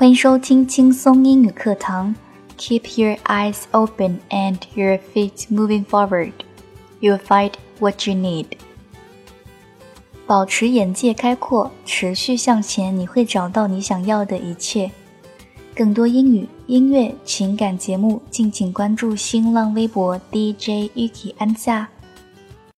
欢迎收听轻松英语课堂。Keep your eyes open and your feet moving forward. You'll find what you need. 保持眼界开阔，持续向前，你会找到你想要的一切。更多英语、音乐、情感节目，敬请关注新浪微博 DJ Yuki 安夏。